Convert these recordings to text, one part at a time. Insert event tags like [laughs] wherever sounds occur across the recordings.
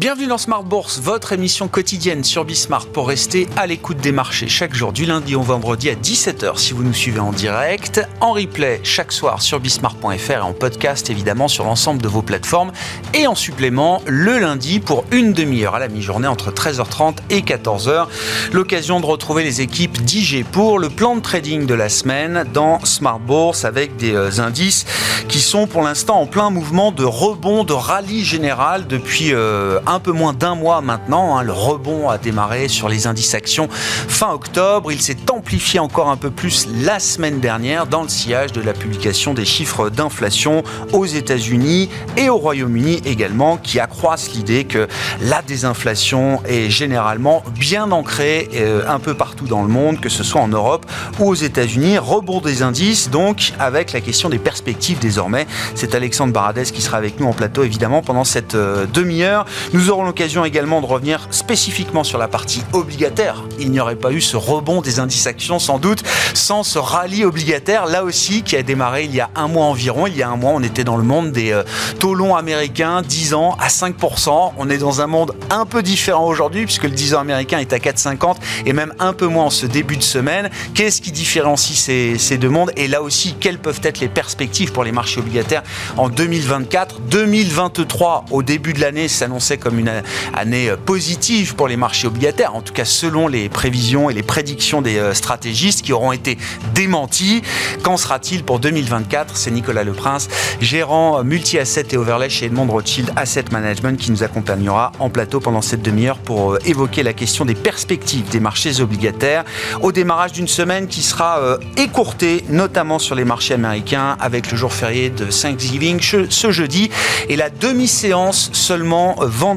Bienvenue dans Smart Bourse, votre émission quotidienne sur Bismart pour rester à l'écoute des marchés chaque jour du lundi au vendredi à 17h si vous nous suivez en direct, en replay chaque soir sur bismart.fr et en podcast évidemment sur l'ensemble de vos plateformes et en supplément le lundi pour une demi-heure à la mi-journée entre 13h30 et 14h. L'occasion de retrouver les équipes d'IG pour le plan de trading de la semaine dans Smart Bourse avec des euh, indices qui sont pour l'instant en plein mouvement de rebond, de rallye général depuis euh, un peu moins d'un mois maintenant. Hein, le rebond a démarré sur les indices actions fin octobre. Il s'est amplifié encore un peu plus la semaine dernière dans le sillage de la publication des chiffres d'inflation aux États-Unis et au Royaume-Uni également, qui accroissent l'idée que la désinflation est généralement bien ancrée euh, un peu partout dans le monde, que ce soit en Europe ou aux États-Unis. Rebond des indices, donc, avec la question des perspectives désormais. C'est Alexandre Baradès qui sera avec nous en plateau, évidemment, pendant cette euh, demi-heure. Aurons l'occasion également de revenir spécifiquement sur la partie obligataire. Il n'y aurait pas eu ce rebond des indices actions sans doute sans ce rallye obligataire, là aussi, qui a démarré il y a un mois environ. Il y a un mois, on était dans le monde des euh, taux longs américains, 10 ans à 5%. On est dans un monde un peu différent aujourd'hui puisque le 10 ans américain est à 4,50 et même un peu moins en ce début de semaine. Qu'est-ce qui différencie ces, ces deux mondes? Et là aussi, quelles peuvent être les perspectives pour les marchés obligataires en 2024 2023, au début de l'année, s'annonçait comme une année positive pour les marchés obligataires, en tout cas selon les prévisions et les prédictions des euh, stratégistes qui auront été démenties. Qu'en sera-t-il pour 2024 C'est Nicolas Leprince, gérant multi-asset et overlay chez Edmond Rothschild Asset Management, qui nous accompagnera en plateau pendant cette demi-heure pour euh, évoquer la question des perspectives des marchés obligataires. Au démarrage d'une semaine qui sera euh, écourtée, notamment sur les marchés américains, avec le jour férié de Thanksgiving ce jeudi et la demi-séance seulement vendredi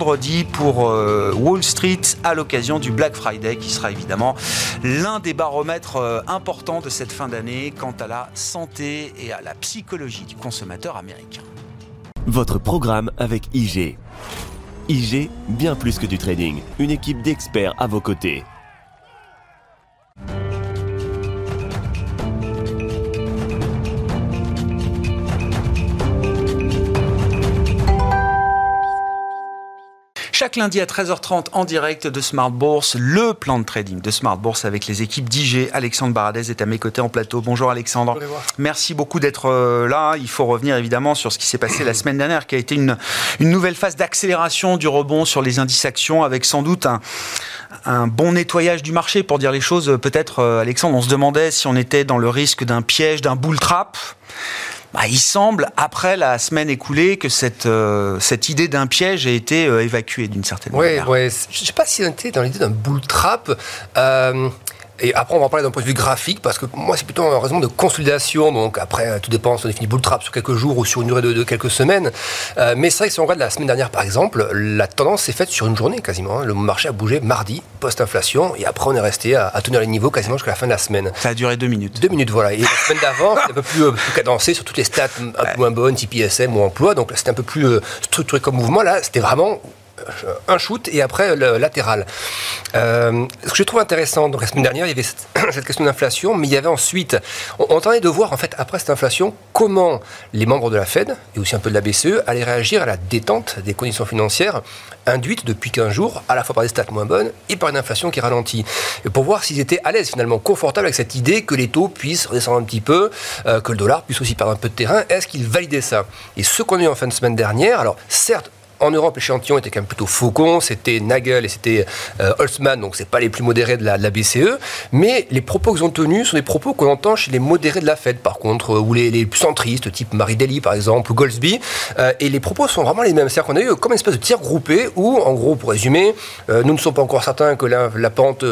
pour euh, Wall Street à l'occasion du Black Friday qui sera évidemment l'un des baromètres euh, importants de cette fin d'année quant à la santé et à la psychologie du consommateur américain. Votre programme avec IG. IG, bien plus que du trading, une équipe d'experts à vos côtés. Chaque lundi à 13h30 en direct de Smart Bourse, le plan de trading de Smart Bourse avec les équipes d'IG. Alexandre Baradez est à mes côtés en plateau. Bonjour Alexandre. Merci beaucoup d'être euh, là. Il faut revenir évidemment sur ce qui s'est passé la semaine dernière, qui a été une, une nouvelle phase d'accélération du rebond sur les indices actions, avec sans doute un, un bon nettoyage du marché, pour dire les choses. Peut-être, euh, Alexandre, on se demandait si on était dans le risque d'un piège, d'un bull trap. Bah, il semble, après la semaine écoulée, que cette, euh, cette idée d'un piège a été euh, évacuée d'une certaine manière. Oui, je ne sais pas si on était dans l'idée d'un bull trap. Euh, et après, on va en parler d'un point de vue graphique, parce que moi, c'est plutôt un raison de consolidation. Donc, après, tout dépend si on définit bull trap sur quelques jours ou sur une durée de, quelques semaines. Euh, mais c'est vrai que si on regarde la semaine dernière, par exemple, la tendance s'est faite sur une journée quasiment. Hein. Le marché a bougé mardi, post-inflation, et après, on est resté à, tenir les niveaux quasiment jusqu'à la fin de la semaine. Ça a duré deux minutes. Deux minutes, voilà. Et la semaine d'avant, c'était un peu plus, euh, cadencé sur toutes les stats un peu moins bonnes, type ISM ou emploi. Donc, c'était un peu plus euh, structuré comme mouvement. Là, c'était vraiment un shoot et après le latéral. Euh, ce que je trouve intéressant, donc la semaine dernière, il y avait cette, [clears throat] question d'inflation, mais il y avait ensuite, on, on de voir en fait après cette inflation comment les membres de la Fed et aussi un peu de la BCE allaient réagir à la détente des conditions financières induites depuis 15 jours, à la fois par des stats moins bonnes et par une inflation qui ralentit. Et pour voir s'ils étaient à l'aise finalement, confortables avec cette idée que les taux puissent redescendre un petit peu, euh, que le dollar puisse aussi perdre un peu de terrain, est-ce qu'ils validaient ça? Et ce qu'on a eu en fin de semaine dernière, alors certes, en Europe, l'échantillon était quand même plutôt faucon. C'était Nagel et c'était euh, Holtzman, donc c'est pas les plus modérés de la, BCE. Mais les propos qu'ils ont tenus sont des propos qu'on entend chez les modérés de la Fed, par contre, euh, ou les, plus centristes, type Marie Daly, par exemple, ou Goldsby. Euh, et les propos sont vraiment les mêmes. C'est-à-dire qu'on a eu comme une espèce de tir groupé où, en gros, pour résumer, nous ne sommes pas encore certains que la, la pente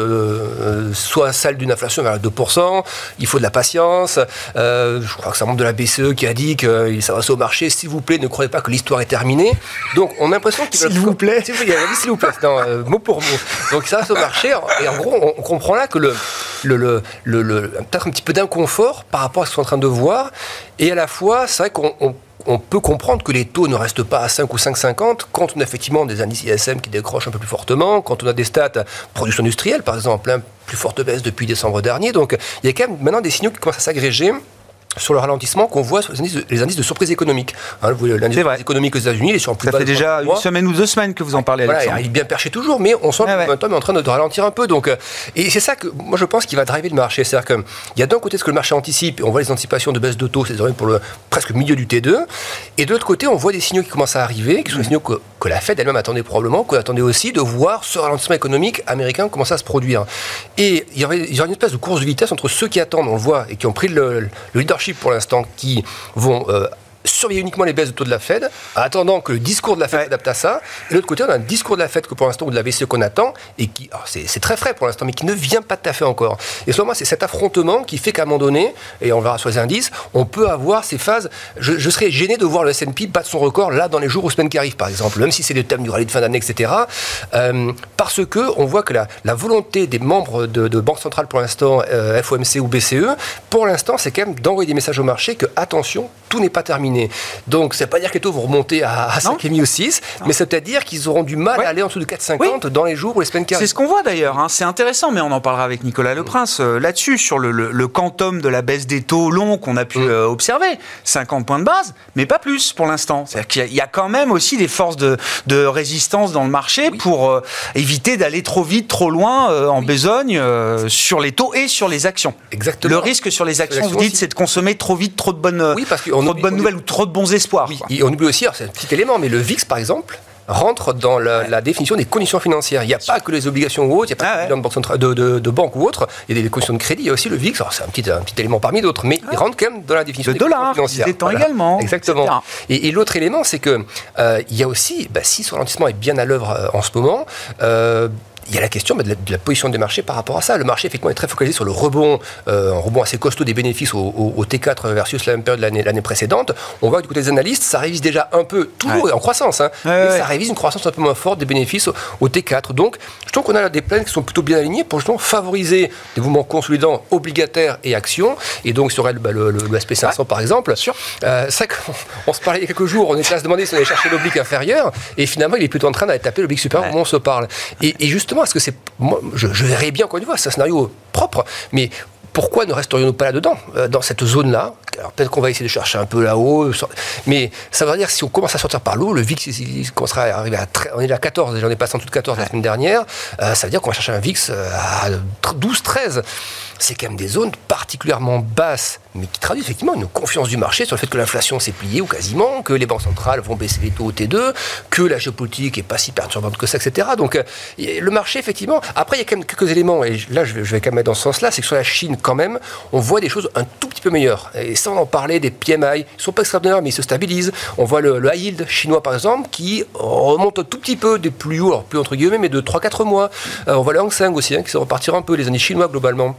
soit celle d'une inflation vers 2%. Il faut de la patience. je crois que un membre de la BCE qui a dit qu'il s'adresse au marché. S'il vous plaît, ne croyez pas que l'histoire est terminée. Donc, on a l'impression qu'il S'il vous plaît. S'il vous plaît. Euh, mot pour mot. Donc ça va au marché. Et en gros, on comprend là que le, le, le, le peut-être un petit peu d'inconfort par rapport à ce qu'on est en train de voir. Et à la fois, c'est vrai qu'on on peut comprendre que les taux ne restent pas à 5 ou 5,50 quand on a effectivement des indices ISM qui décrochent un peu plus fortement, quand on a des stats production industrielle, par exemple, hein, plus forte baisse depuis décembre dernier. Donc il y a quand même maintenant des signaux qui commencent à s'agréger sur le ralentissement qu'on voit sur les indices de, les indices de surprise économique. Hein, L'indice de surprise économique aux États-Unis, il est sur un plus Ça fait déjà une semaine ou deux semaines que vous en parlez, voilà, Il est bien perché toujours, mais on sent que le momentum est en train de, ralentir un peu. Donc, euh, et c'est ça que moi je pense qu'il va driver le marché. C'est-à-dire qu'il y a d'un côté ce que le marché anticipe, et on voit les anticipations de baisse de taux, c'est pour le presque milieu du T2, et de l'autre côté, on voit des signaux qui commencent à arriver, qui sont des signaux que, que la Fed elle-même attendait probablement, qu'on attendait aussi de voir ce ralentissement économique américain commencer à se produire. Et il y aurait une espèce de course de vitesse entre ceux qui attendent, on le voit, et qui ont pris le, le leadership pour l'instant, qui vont euh, surveiller uniquement les baisses de taux de la Fed, attendant que le discours de la Fed s'adapte à ça. Et de l'autre côté, on a un discours de la Fed que pour l'instant, ou de la BCE qu'on attend, et qui, c'est très frais pour l'instant, mais qui ne vient pas tout à fait encore. Et selon moi, c'est cet affrontement qui fait qu'à un moment donné, et on verra sur les indices, on peut avoir ces phases. Je, serais gêné de voir le S&P battre son record là dans les jours ou semaines qui arrivent, par exemple, même si c'est le thème du rallye de fin d'année, etc. Euh, parce que on voit que la, la volonté des membres de, de Banque centrale pour l'instant, euh, FOMC ou BCE, pour l'instant, c'est quand même d'envoyer des messages au marché que attention, tout n'est pas terminé. Donc, c'est pas dire que les taux vont remonter à, à 5,5 ou 6, mais c'est peut-être dire qu'ils auront du mal à aller en dessous de 4,50 dans les jours ou les semaines qui C'est ce qu'on voit d'ailleurs. Hein. C'est intéressant, mais on en parlera avec Nicolas Leprince euh, là-dessus, sur le, le, quantum de la baisse des taux longs qu'on a pu mm. euh, observer. 50 points de base, mais pas plus pour l'instant. C'est-à-dire qu'il y, a quand même aussi des forces de, de résistance dans le marché pour euh, éviter d'aller trop vite, trop loin en besogne sur les taux et sur les actions. Exactement. Le risque sur les actions, vous dites, c'est de consommer trop vite, trop de bonnes, oui, parce trop de bonnes nouvelles ou trop de bons espoirs. Oui, et on oublie aussi, c'est un petit élément, mais le VIX, par exemple, rentre dans la, définition des conditions financières. Il n'y a pas que les obligations ou autres, il n'y a pas que les de, de, de, banque ou autre, il y a des conditions de crédit, il y a aussi le VIX, c'est un petit, un petit élément parmi d'autres, mais il rentre quand même dans la définition des conditions financières. Le dollar, également. Exactement. Et, l'autre élément, c'est qu'il euh, il y a aussi, bah, si ce ralentissement est bien à l'œuvre euh, en ce moment, euh, il y a la question de, la, position des marchés par rapport à ça. Le marché, effectivement, est très focalisé sur le rebond, euh, un rebond assez costaud des bénéfices au, T4 versus la même période de l'année précédente. On voit que du côté des analystes, ça révise déjà un peu, toujours en croissance, hein, mais ça révise une croissance un peu moins forte des bénéfices au, T4. Donc, je trouve qu'on a des plans qui sont plutôt bien alignés pour justement favoriser des mouvements consolidants obligataires et actions. Et donc, sur bah, le, le, SP500, par exemple, euh, c'est qu'on [laughs] se parlait il y a quelques jours, on était à se demander si on allait chercher l'oblique inférieur, et finalement, il est plutôt en train d'aller taper l'oblique supérieur où on se parle. Et, et justement, est-ce que c'est. Je, verrais bien, encore une fois, c'est un scénario propre, mais pourquoi ne resterions-nous pas là-dedans, euh, dans cette zone-là? Alors peut-être qu'on va essayer de chercher un peu là-haut, mais ça veut dire que si on commence à sortir par l'eau, le VIX il, commencera à arriver à. On est à 14, déjà on est passé en de 14 la semaine dernière, euh, ça veut dire qu'on va chercher un VIX euh, à 12, 13 c'est quand même des zones particulièrement basses, mais qui traduisent effectivement une confiance du marché sur le fait que l'inflation s'est pliée ou quasiment, que les banques centrales vont baisser les taux au T2, que la géopolitique n'est pas si perturbante que ça, etc. Donc euh, le marché, effectivement, après il y a quand même quelques éléments, et là je vais quand même mettre dans ce sens-là, c'est que sur la Chine, quand même, on voit des choses un tout petit peu meilleures. Et sans en parler des PMI, ils sont pas extraordinaires, mais ils se stabilisent. On voit le, high yield chinois, par exemple, qui remonte un tout petit peu des plus hauts, alors plus entre guillemets, mais de 3-4 mois. Euh, on voit le Hang Seng aussi, hein, qui se repartir un peu, les années chinois globalement.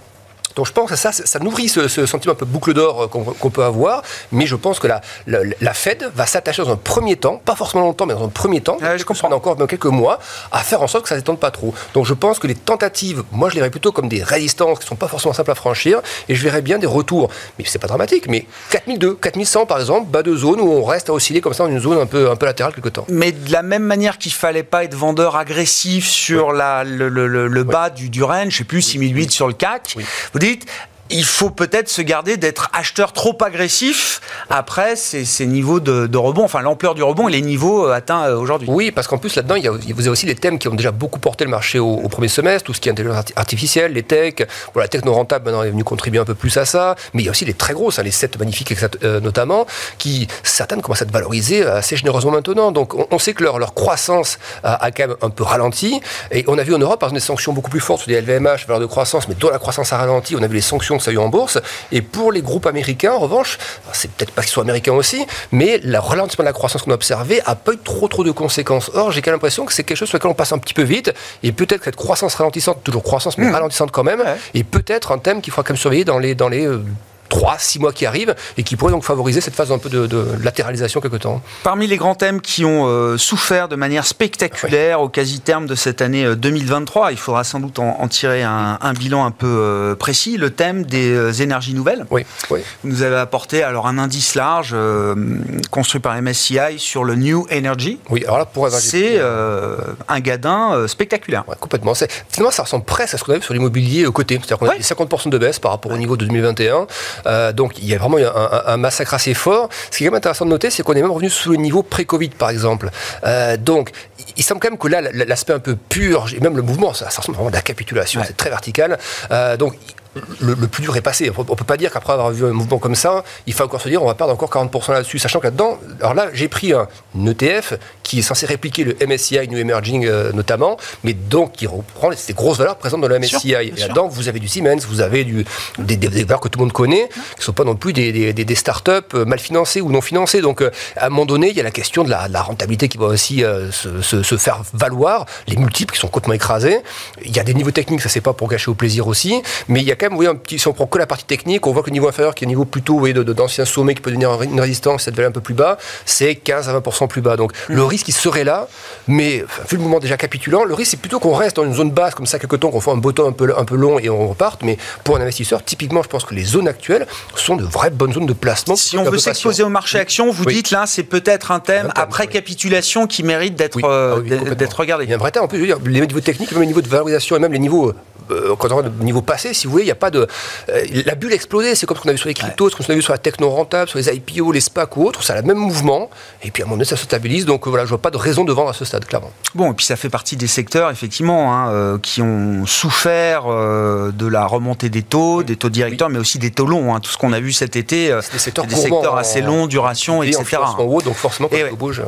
Donc je pense que ça, ça nourrit ce, sentiment un peu boucle d'or euh, qu'on peut avoir, mais je pense que la, la, Fed va s'attacher dans un premier temps, pas forcément longtemps, mais dans un premier temps, je comprends. encore dans quelques mois, à faire en sorte que ça ne s'étende pas trop. Donc je pense que les tentatives, moi je les verrais plutôt comme des résistances qui ne sont pas forcément simples à franchir, et je verrais bien des retours, mais c'est pas dramatique, mais 4002, 4100 par exemple, bas de zone où on reste à osciller comme ça dans une zone un peu, un peu latérale quelque temps. Mais de la même manière qu'il fallait pas être vendeur agressif sur la, le, le, bas du, du range, je sais plus, 6008 sur le CAC, vous dites, il faut peut-être se garder d'être acheteur trop agressif après ces, niveaux de, rebond, enfin l'ampleur du rebond et les niveaux euh, atteints euh, aujourd'hui. Oui, parce qu'en plus là-dedans, il y a, vous avez aussi les thèmes qui ont déjà beaucoup porté le marché au, premier semestre, tout ce qui est intelligence artificielle, les techs, bon, la techno rentable maintenant est venue contribuer un peu plus à ça, mais il y a aussi les très grosses, hein, les 7 magnifiques euh, notamment, qui certaines commencent à être valorisées assez généreusement maintenant. Donc on, sait que leur, croissance a, quand même un peu ralenti, et on a vu en Europe par exemple des sanctions beaucoup plus fortes sur des LVMH, valeur de croissance, mais dont la croissance a ralenti, on a vu les sanctions ça a eu en bourse. Et pour les groupes américains, en revanche, c'est peut-être pas qu'ils soient américains aussi, mais le ralentissement de la croissance qu'on a observé a pas eu trop trop de conséquences. Or, j'ai quand même l'impression que c'est quelque chose sur lequel on passe un petit peu vite. Et peut-être que cette croissance ralentissante, toujours croissance, mais mmh. ralentissante quand même, est peut-être un thème qu'il faudra quand même surveiller dans les, dans les euh, 3, 6 mois qui arrivent et qui pourraient donc favoriser cette phase un peu de, latéralisation quelque temps. Parmi les grands thèmes qui ont euh, souffert de manière spectaculaire au quasi-terme de cette année 2023, euh, il faudra sans doute en, tirer un, bilan un peu euh, précis, le thème des énergies nouvelles. Oui, oui. Vous nous avez apporté alors un indice large construit par MSCI sur le New Energy. Oui, alors là, pour C'est un gadin spectaculaire. complètement. Finalement, ça ressemble presque à ce qu'on a vu sur l'immobilier côté. C'est-à-dire qu'on a 50% de baisse par rapport au niveau de 2021. Donc il y a vraiment un, un, massacre assez fort. Ce qui est quand même intéressant de noter, c'est qu'on est même revenu sous le niveau pré-Covid, par exemple. donc il semble quand même que là, l'aspect un peu pur, même le mouvement, ça, ça ressemble vraiment à la capitulation, c'est très vertical. donc le, plus dur est passé. On ne peut pas dire qu'après avoir vu un mouvement comme ça, il faut encore se dire on va perdre encore 40% là-dessus, sachant que là-dedans, alors là, j'ai pris un ETF qui est censé répliquer le MSCI New Emerging euh, notamment, mais donc qui reprend ces grosses valeurs présentes dans le MSCI. et là-dedans, vous avez du Siemens, vous avez du, des, valeurs que tout le monde connaît, qui ne sont pas non plus des, des, startups euh, mal financées ou non financées. Donc, euh, à un moment donné, il y a la question de la, rentabilité qui va aussi se, faire valoir, les multiples qui sont complètement écrasés. Il y a des niveaux techniques, ça c'est pas pour gâcher au plaisir aussi, mais il y a quand même, vous voyez, un petit, si on prend que la partie technique, on voit que le niveau inférieur, qui est un niveau plutôt d'anciens sommets qui peut devenir une résistance, cette valeur un peu plus bas, c'est 15 à 20% plus bas. Donc, le mmh. Risque, il serait là, mais vu le mouvement déjà capitulant, le risque, c'est plutôt qu'on reste dans une zone basse comme ça quelques temps, qu'on fait un bottom un peu, un peu long et on reparte. Mais pour un investisseur, typiquement, je pense que les zones actuelles sont de vraies bonnes zones de placement. Si on veut s'exposer au marché action, vous dites là, c'est peut-être un thème, après capitulation qui mérite d'être euh, ah d'être regardé. Il y a un vrai thème. En plus, je veux dire, les niveaux techniques, même les niveaux de valorisation et même les niveaux euh, quand on regarde le niveau passé, si vous voulez, il n'y a pas de. Euh, la bulle a explosé, c'est comme ce qu'on a vu sur les cryptos, ce qu'on a vu sur la techno rentable, sur les IPO, les SPAC ou autres, ça a le même mouvement, et puis à un moment donné, ça se stabilise, donc voilà, je vois pas de raison de vendre à ce stade, clairement. Bon, et puis ça fait partie des secteurs, effectivement, hein, euh, qui ont souffert de la remontée des taux, des taux directeurs, mais aussi des taux longs. Hein. tout ce qu'on a vu cet été, des secteurs, des secteurs assez longs, duration, etc. En haut, donc forcément, quand et bouge.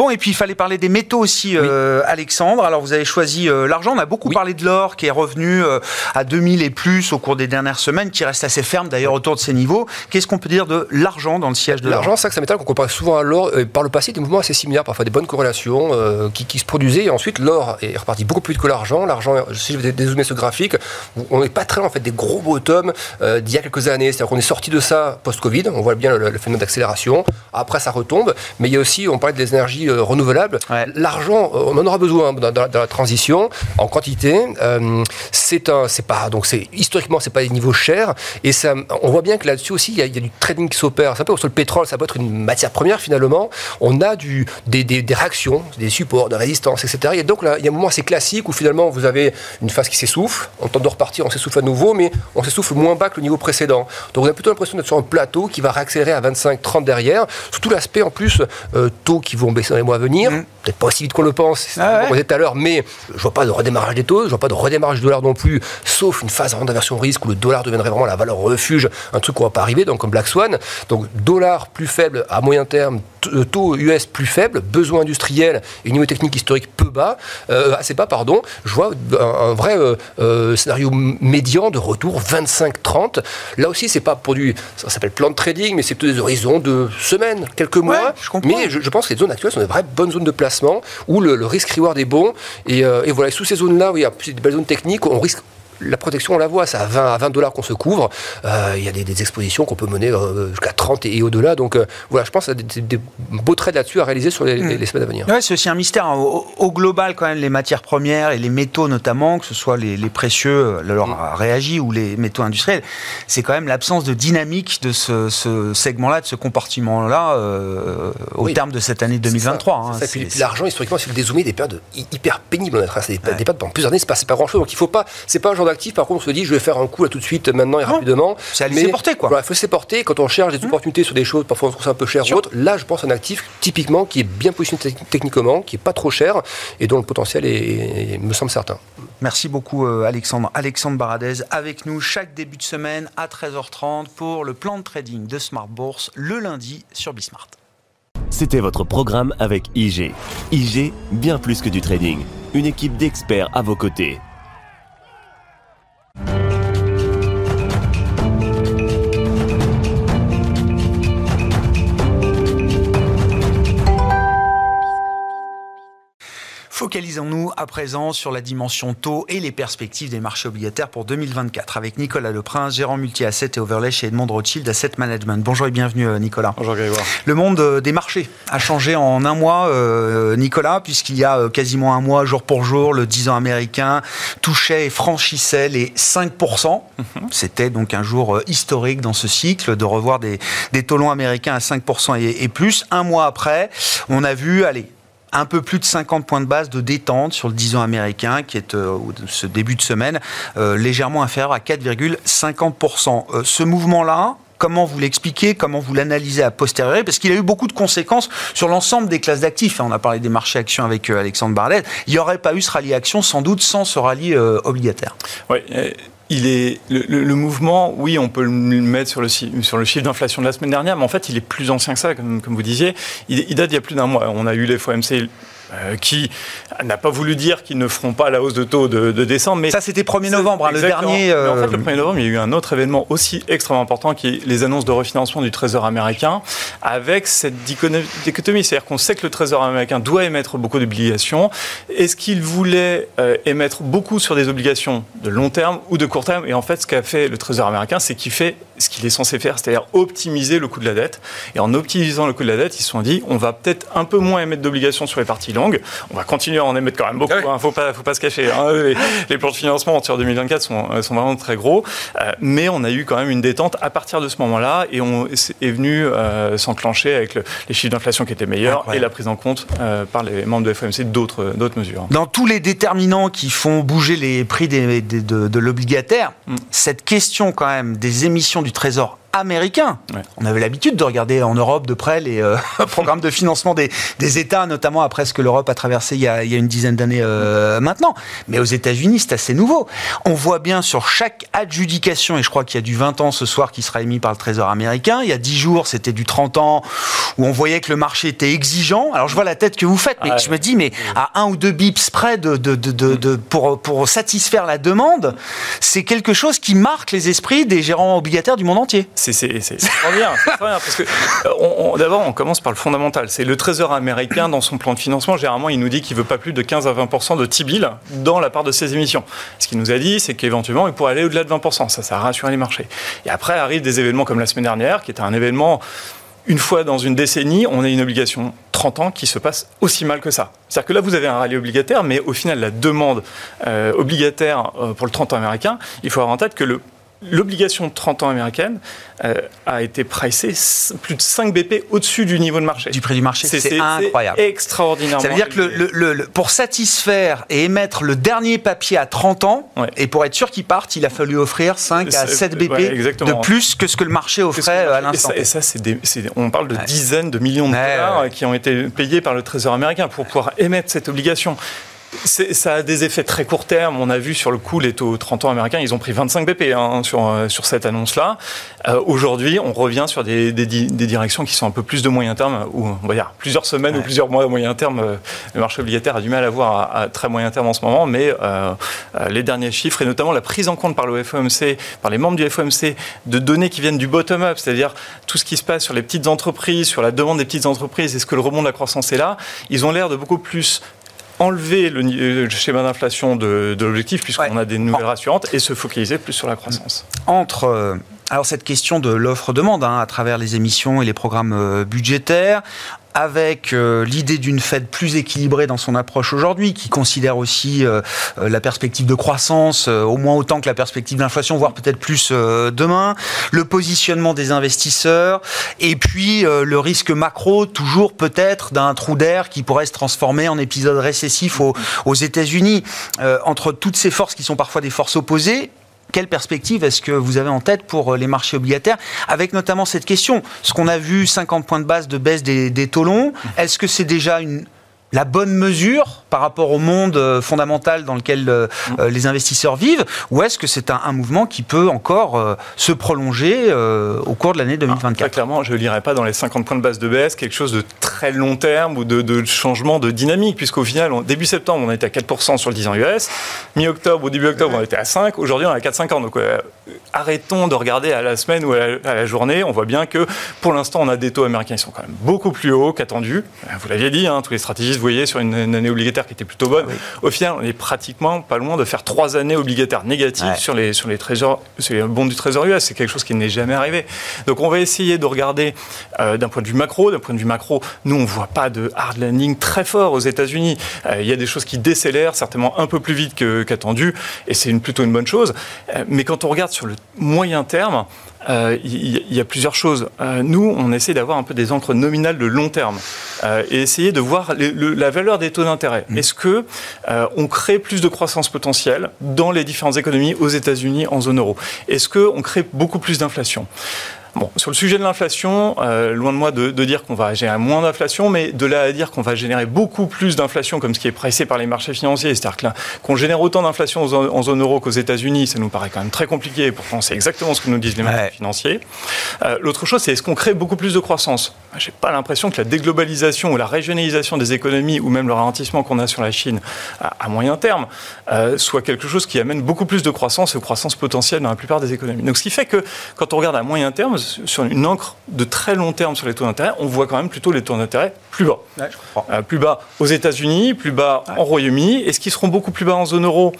Bon, et puis il fallait parler des métaux aussi, Alexandre. Alors vous avez choisi l'argent, on a beaucoup parlé de l'or qui est revenu euh, à 2000 et plus au cours des dernières semaines, qui reste assez ferme d'ailleurs autour de ces niveaux. Qu'est-ce qu'on peut dire de l'argent dans le siège de l'or? L'argent, c'est que ça m'étonne qu'on compare souvent à l'or. Euh, par le passé, des mouvements assez similaires, parfois des bonnes corrélations euh, qui, se produisaient. Et ensuite, l'or est reparti beaucoup plus vite que l'argent. L'argent, si je vais dézoomer ce graphique, on n'est pas très en fait des gros bottoms d'il y a quelques années. C'est-à-dire qu'on est sorti de ça post-Covid. On voit bien le, phénomène d'accélération. Après, ça retombe. Mais il y a aussi, on parlait des énergies renouvelables. L'argent, on en aura besoin dans, la transition en quantité c'est un, c'est pas, donc c'est historiquement c'est pas des niveaux chers et ça, on voit bien que là-dessus aussi il y, a, du trading qui s'opère. Ça peut sur le pétrole, ça peut être une matière première finalement. On a du, des, des, réactions, des supports, de résistance, etc. Et donc là, il y a un moment assez classique où finalement vous avez une phase qui s'essouffle, on tente de repartir, on s'essouffle à nouveau, mais on s'essouffle moins bas que le niveau précédent. Donc on a plutôt l'impression d'être sur un plateau qui va réaccélérer à 25-30 derrière. Surtout l'aspect en plus euh, taux qui vont baisser dans les mois à venir, mmh. peut-être pas aussi vite qu'on le pense, ah ouais. tout à l'heure, mais je vois pas de redémarrage des taux, je vois pas de redémarrage du dollar non plus, sauf une phase avant d'inversion risque où le dollar deviendrait vraiment la valeur refuge, un truc qu'on va pas arriver, donc comme Black Swan. Donc dollar plus faible à moyen terme, taux US plus faible, besoin industriel et niveau technique historique peu bas, euh, assez bas, pardon. Je vois un, vrai euh, scénario médian de retour 25-30. Là aussi, c'est pas pour du, ça s'appelle plan de trading, mais c'est plutôt des horizons de semaines, quelques mois. je mais je, pense que les zones actuelles sont des vraies bonnes zones de placement où le, risque reward est bon. Et, et voilà, sous ces zones-là, où il y a des belles zones techniques, on risque la protection, on la voit, c'est à 20, à 20 dollars qu'on se couvre. Euh, il y a des, expositions qu'on peut mener euh, jusqu'à 30 et, au-delà. Donc euh, voilà, je pense qu'il y a des, beaux trades là-dessus à réaliser sur les, hmm. semaines à venir. Ouais, c'est aussi un mystère. Hein. Au, global, quand même, les matières premières et les métaux notamment, que ce soit les, précieux, leur hmm. réagi ou les métaux industriels, c'est quand même l'absence de dynamique de ce, segment-là, de ce compartiment-là au terme de cette année 2023. Hein. l'argent, historiquement, si vous dézoomez, des périodes hyper pénibles. On a traversé des, périodes pendant plusieurs années, c'est pas, pas grand-chose. Donc il faut pas, c'est pas un genre actif, par contre, on se dit, je vais faire un coup là tout de suite, maintenant et rapidement. C'est à porter, quoi. Il faut se porter. Quand on cherche des mmh. opportunités sur des choses, parfois on trouve ça un peu cher ou autre, là, je pense un actif, typiquement, qui est bien positionné techniquement, qui est pas trop cher et dont le potentiel est, me semble certain. Merci beaucoup, euh, Alexandre. Alexandre Baradez, avec nous chaque début de semaine à 13h30 pour le plan de trading de Smart Bourse le lundi sur Bismart. C'était votre programme avec IG. IG, bien plus que du trading. Une équipe d'experts à vos côtés. Thank you. Focalisons-nous à présent sur la dimension taux et les perspectives des marchés obligataires pour 2024 avec Nicolas Leprince, gérant multi-asset et overlay chez Edmond Rothschild Asset Management. Bonjour et bienvenue euh, Nicolas. Bonjour Grégoire. Le monde euh, des marchés a changé en un mois, euh, Nicolas, puisqu'il y a quasiment un mois, jour pour jour, le 10 ans américain touchait et franchissait les 5%. Mhm. C'était donc un jour historique dans ce cycle de revoir des, taux longs américains à 5% et, et plus. Un mois après, on a vu, allez, un peu plus de 50 points de base de détente sur le 10 ans américain, qui est euh, ce début de semaine euh, légèrement inférieur à 4,50%. Euh, ce mouvement-là, comment vous l'expliquez, comment vous l'analysez à posteriori, parce qu'il a eu beaucoup de conséquences sur l'ensemble des classes d'actifs. On a parlé des marchés actions avec Alexandre Barlet. Il n'y aurait pas eu ce rallye action sans doute sans ce rallye obligataire. Oui. Il est le, mouvement, oui, on peut le mettre sur le, sur le chiffre d'inflation de la semaine dernière, mais en fait, il est plus ancien que ça, comme, comme vous disiez. Il, il, date d'il y a plus d'un mois. On a eu les FOMC euh, qui n'a pas voulu dire qu'ils ne feront pas la hausse de taux de, décembre. Mais ça, c'était 1er novembre, hein, le dernier. en fait, le 1er novembre, il y a eu un autre événement aussi extrêmement important qui est les annonces de refinancement du Trésor américain, avec cette dichotomie. C'est-à-dire qu'on sait que le Trésor américain doit émettre beaucoup d'obligations. Est-ce qu'il voulait euh, émettre beaucoup sur des obligations de long terme ou de court terme? Et en fait, ce qu'a fait le Trésor américain, c'est qu'il fait ce qu'il est censé faire, c'est-à-dire optimiser le coût de la dette. Et en optimisant le coût de la dette, ils se sont dit, on va peut-être un peu moins émettre d'obligations sur les parties on va continuer à en émettre quand même beaucoup. Il ah ne hein, faut pas, faut pas se cacher. Hein. [laughs] Les, plans de financement sur 2024 sont, euh, sont vraiment très gros, euh, mais on a eu quand même une détente à partir de ce moment-là et on est venu euh, s'enclencher avec les chiffres d'inflation qui étaient meilleurs et la prise en compte par les membres de FOMC d'autres d'autres mesures. Dans tous les déterminants qui font bouger les prix des, de, de l'obligataire, mm. cette question quand même des émissions du Trésor américain. On avait l'habitude de regarder en Europe de près les euh, [laughs] programmes de financement des, États, notamment après ce que l'Europe a traversé il y a, une dizaine d'années euh, maintenant. Mais aux États-Unis, c'est assez nouveau. On voit bien sur chaque adjudication, et je crois qu'il y a du 20 ans ce soir qui sera émis par le Trésor américain, il y a 10 jours, c'était du 30 ans, où on voyait que le marché était exigeant. Alors je vois la tête que vous faites, mais je me dis, mais à un ou deux bips près de, de, pour, pour satisfaire la demande, c'est quelque chose qui marque les esprits des gérants obligataires du monde entier. C'est très bien, euh, d'abord on commence par le fondamental. C'est le Trésor américain dans son plan de financement. Généralement, il nous dit qu'il veut pas plus de 15 à 20 de T-bill dans la part de ses émissions. Ce qu'il nous a dit, c'est qu'éventuellement, il pourrait aller au-delà de 20 Ça, ça a rassuré les marchés. Et après arrivent des événements comme la semaine dernière, qui était un événement une fois dans une décennie, on a une obligation 30 ans qui se passe aussi mal que ça. C'est-à-dire que là, vous avez un rallye obligataire, mais au final, la demande euh, obligataire euh, pour le 30 ans américain, il faut avoir en tête que le l'obligation de 30 ans américaine euh, a été pricée plus de 5 BP au-dessus du niveau de marché. Du prix du marché, c'est incroyable. extraordinaire. Ça veut dire que le, pour satisfaire et émettre le dernier papier à 30 ans, et pour être sûr qu'il parte, il a fallu offrir 5 à 7 BP de plus que ce que le marché offrait à l'instant. Et ça, on parle de dizaines de millions de dollars qui ont été payés par le Trésor américain pour pouvoir émettre cette obligation ça a des effets très court terme. On a vu sur le coup les taux 30 ans américains, ils ont pris 25 BP hein, sur, euh, sur cette annonce-là. Euh, aujourd'hui, on revient sur des, des, directions qui sont un peu plus de moyen terme, ou on va dire plusieurs semaines ou plusieurs mois de moyen terme. Euh, le marché obligataire a du mal à voir à, très moyen terme en ce moment, mais les derniers chiffres, et notamment la prise en compte par le FOMC, par les membres du FOMC, de données qui viennent du bottom-up, c'est-à-dire tout ce qui se passe sur les petites entreprises, sur la demande des petites entreprises, est-ce que le rebond de la croissance est là, ils ont l'air de beaucoup plus enlever le, schéma d'inflation de, l'objectif, puisqu'on a des nouvelles rassurantes, et se focaliser plus sur la croissance. Entre. Euh, alors cette question de l'offre-demande hein, à travers les émissions et les programmes euh, budgétaires, avec euh, l'idée d'une Fed plus équilibrée dans son approche aujourd'hui, qui considère aussi euh, euh, la perspective de croissance au moins autant que la perspective d'inflation, voire peut-être plus demain, le positionnement des investisseurs, et puis le risque macro, toujours peut-être d'un trou d'air qui pourrait se transformer en épisode récessif aux, aux États-Unis. entre toutes ces forces qui sont parfois des forces opposées, quelle perspective est-ce que vous avez en tête pour euh, les marchés obligataires Avec notamment cette question, ce qu'on a vu, 50 points de base de baisse des, des taux longs, est-ce que c'est déjà une la bonne mesure par rapport au monde euh, fondamental dans lequel euh, euh, les investisseurs vivent ou est-ce que c'est un, mouvement qui peut encore se prolonger au cours de l'année 2024 ah, Clairement, je ne lirai pas dans les 50 points de base de baisse quelque chose de très long terme ou de, changement de dynamique, puisqu'au final, début septembre, on était à 4% sur le 10 ans US, mi-octobre ou début octobre, on était à 5, aujourd'hui on est à 4,50. Donc arrêtons de regarder à la semaine ou à la, journée, on voit bien que pour l'instant, on a des taux américains qui sont quand même beaucoup plus hauts qu'attendus. Vous l'aviez dit, hein, tous les stratégistes vous voyez, sur une, année obligataire qui était plutôt bonne. Au final, on est pratiquement pas loin de faire trois années obligataires négatives sur, les, sur, les trésors, sur les bons du trésor US. C'est quelque chose qui n'est jamais arrivé. Donc on va essayer de regarder euh, d'un point de vue macro. D'un point de vue macro, nous, on ne voit pas de hard landing très fort aux États-Unis. Euh, il y a des choses qui décélèrent, certainement un peu plus vite qu'attendu, et c'est une, plutôt une bonne chose. Euh, mais quand on regarde sur le moyen terme, euh, il y, a plusieurs choses. Euh, nous, on essaie d'avoir un peu des encres nominales de long terme euh, et essayer de voir la valeur des taux d'intérêt. Mmh. Est-ce que on crée plus de croissance potentielle dans les différentes économies aux États-Unis en zone euro? Est-ce qu'on crée beaucoup plus d'inflation? Bon, sur le sujet de l'inflation, euh, loin de moi de, dire qu'on va générer moins d'inflation, mais de là à dire qu'on va générer beaucoup plus d'inflation, comme ce qui est pressé par les marchés financiers, c'est-à-dire qu'on génère autant d'inflation en, zone euro qu'aux États-Unis, ça nous paraît quand même très compliqué, et pourtant c'est exactement ce que nous disent les marchés financiers. Euh, l'autre chose, c'est est-ce qu'on crée beaucoup plus de croissance? J'ai pas l'impression que la déglobalisation ou la régionalisation des économies, ou même le ralentissement qu'on a sur la Chine à, moyen terme, euh, soit quelque chose qui amène beaucoup plus de croissance et de croissance potentielle dans la plupart des économies. Donc ce qui fait que quand on regarde à moyen terme, sur une encre de très long terme sur les taux d'intérêt, on voit quand même plutôt les taux d'intérêt plus bas. Euh, plus bas aux États-Unis, plus bas en Royaume-Uni. Est-ce qu'ils seront beaucoup plus bas en zone euro?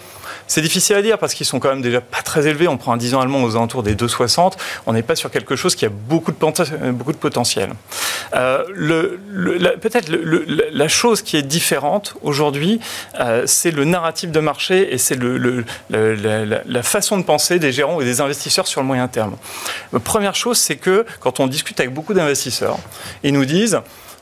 C'est difficile à dire parce qu'ils sont quand même déjà pas très élevés. On prend un 10 ans allemand aux alentours des 2,60. On n'est pas sur quelque chose qui a beaucoup de, euh, beaucoup de potentiel. Euh, Peut-être la chose qui est différente aujourd'hui, euh, c'est le narratif de marché et c'est le, la, la, façon de penser des gérants et des investisseurs sur le moyen terme. première chose, c'est que quand on discute avec beaucoup d'investisseurs, ils nous disent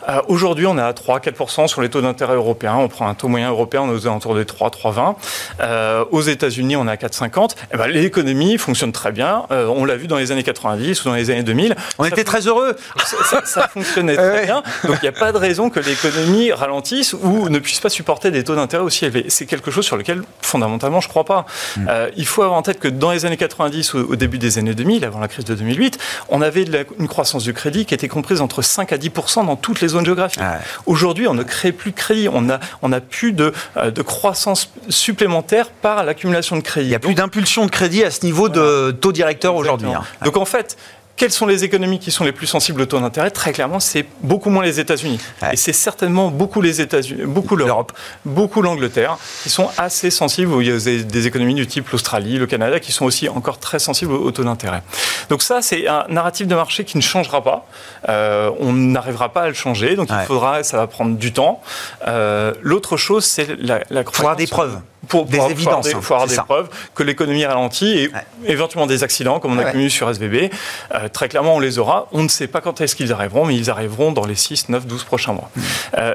euh, aujourd'hui, on est à 3-4% sur les taux d'intérêt européens. On prend un taux moyen européen, on est aux alentours des 3, 3,20. Euh, aux États-Unis, on est à 4,50. Eh ben, l'économie fonctionne très bien. Euh, on l'a vu dans les années 90 ou dans les années 2000. On était très heureux. [laughs] Ça, fonctionnait très [laughs] bien. Donc, il n'y a pas de raison que l'économie ralentisse ou ne puisse pas supporter des taux d'intérêt aussi élevés. C'est quelque chose sur lequel, fondamentalement, je ne crois pas. Hmm. il faut avoir en tête que dans les années 90 ou au début des années 2000, avant la crise de 2008, on avait une croissance du crédit qui était comprise entre 5 à 10% dans toutes les zones géographique. Aujourd'hui, on ne crée plus de crédit, on n'a on a plus de, euh, de, croissance supplémentaire par l'accumulation de crédit. Il n'y a plus d'impulsion de crédit à ce niveau de taux directeur aujourd'hui. Hein. Donc en fait, quelles sont les économies qui sont les plus sensibles au taux d'intérêt Très clairement, c'est beaucoup moins les États-Unis. Et c'est certainement beaucoup les États-Unis, beaucoup l'Europe, beaucoup l'Angleterre, qui sont assez sensibles. Il y a des économies du type l'Australie, le Canada, qui sont aussi encore très sensibles au taux d'intérêt. Donc ça, c'est un narratif de marché qui ne changera pas. Euh, on n'arrivera pas à le changer. Donc il faudra, ça va prendre du temps. Euh, l'autre chose, c'est la, la croissance. des preuves pour, des évidences. Faut avoir des, preuves que l'économie ralentit et éventuellement des accidents, comme on a connu sur SVB. Euh, très clairement, on les aura. On ne sait pas quand est-ce qu'ils arriveront, mais ils arriveront dans les 6, 9, 12 prochains mois. Mm. Euh,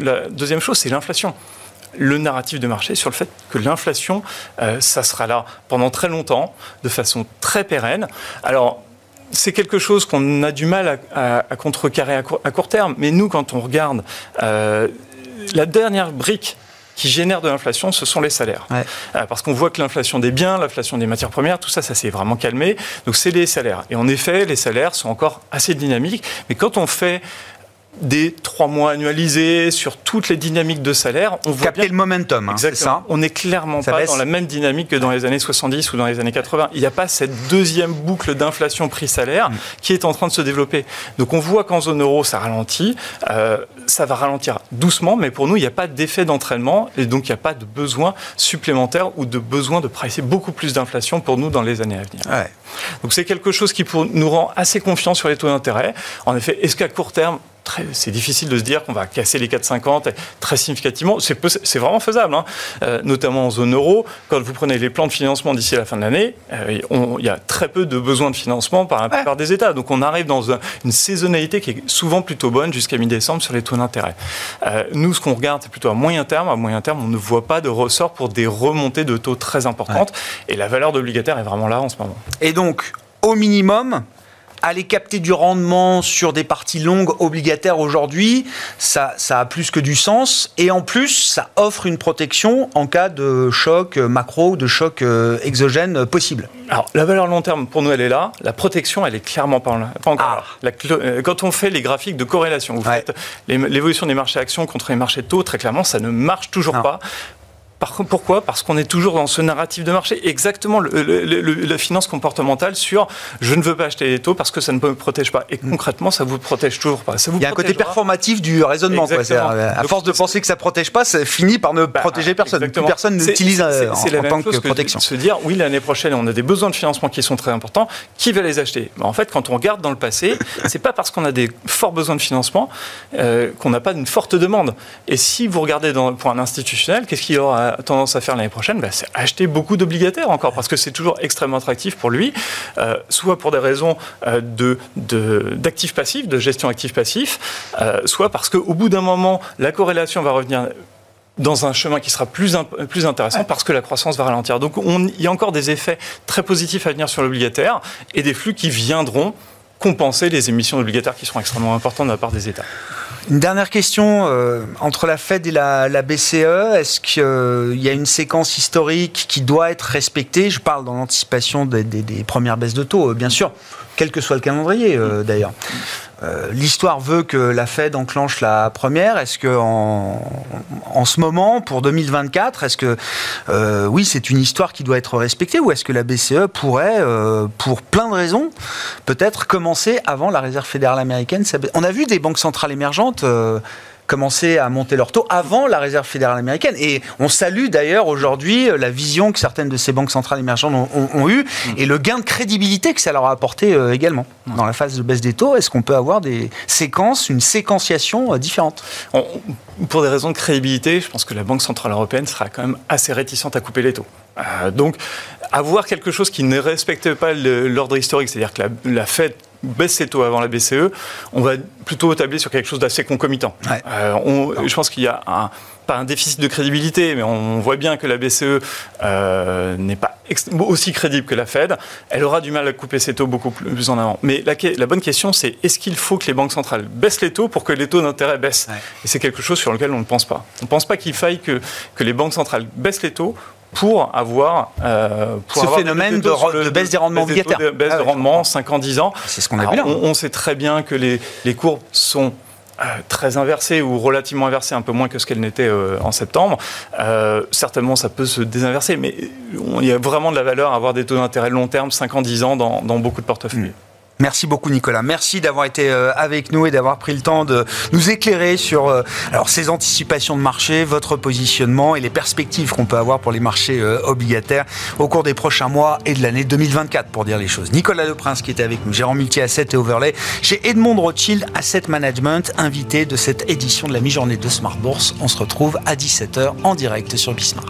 la, deuxième chose, c'est l'inflation le narratif de marché sur le fait que l'inflation, euh, ça sera là pendant très longtemps, de façon très pérenne. Alors, c'est quelque chose qu'on a du mal à, contrecarrer à court, terme, mais nous, quand on regarde la dernière brique qui génère de l'inflation, ce sont les salaires. Euh, parce qu'on voit que l'inflation des biens, l'inflation des matières premières, tout ça, ça s'est vraiment calmé. Donc c'est les salaires. Et en effet, les salaires sont encore assez dynamiques. Mais quand on fait des trois mois annualisés sur toutes les dynamiques de salaire. On voit Capter le momentum, hein, c'est ça On n'est clairement pas dans la même dynamique que dans les années 70 ou dans les années 80. Il n'y a pas cette deuxième boucle d'inflation prix-salaire mm. qui est en train de se développer. Donc on voit qu'en zone euro, ça ralentit. Euh, ça va ralentir doucement, mais pour nous, il n'y a pas d'effet d'entraînement et donc il n'y a pas de besoin supplémentaire ou de besoin de pricer beaucoup plus d'inflation pour nous dans les années à venir. Donc c'est quelque chose qui nous rend assez confiants sur les taux d'intérêt. En effet, est-ce qu'à court terme, c'est difficile de se dire qu'on va casser les 4,50 très significativement. C'est vraiment faisable, hein. euh, notamment en zone euro. Quand vous prenez les plans de financement d'ici la fin de l'année, euh, il y a très peu de besoins de financement par la plupart des États. Donc on arrive dans une saisonnalité qui est souvent plutôt bonne jusqu'à mi-décembre sur les taux d'intérêt. Euh, nous, ce qu'on regarde, c'est plutôt à moyen terme. À moyen terme, on ne voit pas de ressort pour des remontées de taux très importantes. Et la valeur d'obligataire est vraiment là en ce moment. Et donc, au minimum, aller capter du rendement sur des parties longues obligataires aujourd'hui, ça, ça a plus que du sens. Et en plus, ça offre une protection en cas de choc macro, de choc euh, exogène possible. Alors, la valeur long terme, pour nous, elle est là. La protection, elle est clairement pas, pas encore là. Ah. Euh, quand on fait les graphiques de corrélation, vous faites l'évolution des marchés actions contre les marchés taux, très clairement, ça ne marche toujours pas pourquoi? Parce qu'on est toujours dans ce narratif de marché, exactement le, la finance comportementale sur je ne veux pas acheter les taux parce que ça ne me protège pas. Et mm. concrètement, ça vous protège toujours pas. Ça vous Il y a un côté performatif du raisonnement. Quoi. À, force de penser que ça protège pas, ça finit par ne bah, protéger personne. Plus personne n'utilise euh, en, en tant que, que protection. se dire oui, l'année prochaine, on a des besoins de financement qui sont très importants. Qui va les acheter? En fait, quand on regarde dans le passé, [laughs] c'est pas parce qu'on a des forts besoins de financement euh, qu'on n'a pas une forte demande. Et si vous regardez dans, pour un institutionnel, qu'est-ce qu'il y aura? A tendance à faire l'année prochaine, bah, c'est acheter beaucoup d'obligataires encore, parce que c'est toujours extrêmement attractif pour lui, euh, soit pour des raisons euh, de, d'actifs passifs, de gestion actifs passifs, euh, soit parce qu'au bout d'un moment, la corrélation va revenir dans un chemin qui sera plus, plus intéressant parce que la croissance va ralentir. Donc il y a encore des effets très positifs à venir sur l'obligataire et des flux qui viendront compenser les émissions obligataires qui seront extrêmement importantes de la part des États. Une dernière question, euh, entre la Fed et la, BCE, est-ce qu'il euh, y a une séquence historique qui doit être respectée? Je parle dans l'anticipation des, premières baisses de taux, euh, bien sûr, quel que soit le calendrier d'ailleurs. Euh, l'histoire veut que la Fed enclenche la première. Est-ce que en, ce moment, pour 2024, est-ce que euh, oui, c'est une histoire qui doit être respectée, ou est-ce que la BCE pourrait, euh, pour plein de raisons, peut-être commencer avant la Réserve fédérale américaine? On a vu des banques centrales émergentes commencer à monter leur taux avant la Réserve fédérale américaine. Et on salue d'ailleurs aujourd'hui la vision que certaines de ces banques centrales émergentes ont, ont, eue et le gain de crédibilité que ça leur a apporté euh, également. Dans la phase de baisse des taux, est-ce qu'on peut avoir des séquences, une séquenciation euh, différente? Pour des raisons de crédibilité, je pense que la Banque centrale européenne sera quand même assez réticente à couper les taux. Euh, donc, avoir quelque chose qui ne respecte pas l'ordre historique, c'est-à-dire que la, la Fed baisse ses taux avant la BCE, on va plutôt tabler sur quelque chose d'assez concomitant. Euh, je pense qu'il y a un, pas un déficit de crédibilité, mais on voit bien que la BCE euh, n'est pas aussi crédible que la Fed. Elle aura du mal à couper ses taux beaucoup plus en avant. Mais la, la bonne question, c'est est-ce qu'il faut que les banques centrales baissent les taux pour que les taux d'intérêt baissent? Et c'est quelque chose sur lequel on ne pense pas. On ne pense pas qu'il faille que, que les banques centrales baissent les taux pour avoir euh, ce phénomène de, baisse des rendements obligataires. De baisse de ah rendement 5 ans, 10 ans. C'est ce qu'on a vu On, sait très bien que les, les courbes sont euh, très inversées ou relativement inversées, un peu moins que ce qu'elles n'étaient euh, en septembre. certainement, ça peut se désinverser, mais il y a vraiment de la valeur à avoir des taux d'intérêt long terme, 5 ans, 10 ans, dans, dans beaucoup de portefeuilles. Merci beaucoup Nicolas. Merci d'avoir été euh, avec nous et d'avoir pris le temps de nous éclairer sur euh, alors ces anticipations de marché, votre positionnement et les perspectives qu'on peut avoir pour les marchés euh, obligataires au cours des prochains mois et de l'année 2024 pour dire les choses. Nicolas Leprince qui était avec nous, gérant multi-asset et overlay chez Edmond Rothschild Asset Management, invité de cette édition de la mi-journée de Smart Bourse. On se retrouve à 17h en direct sur Bismart.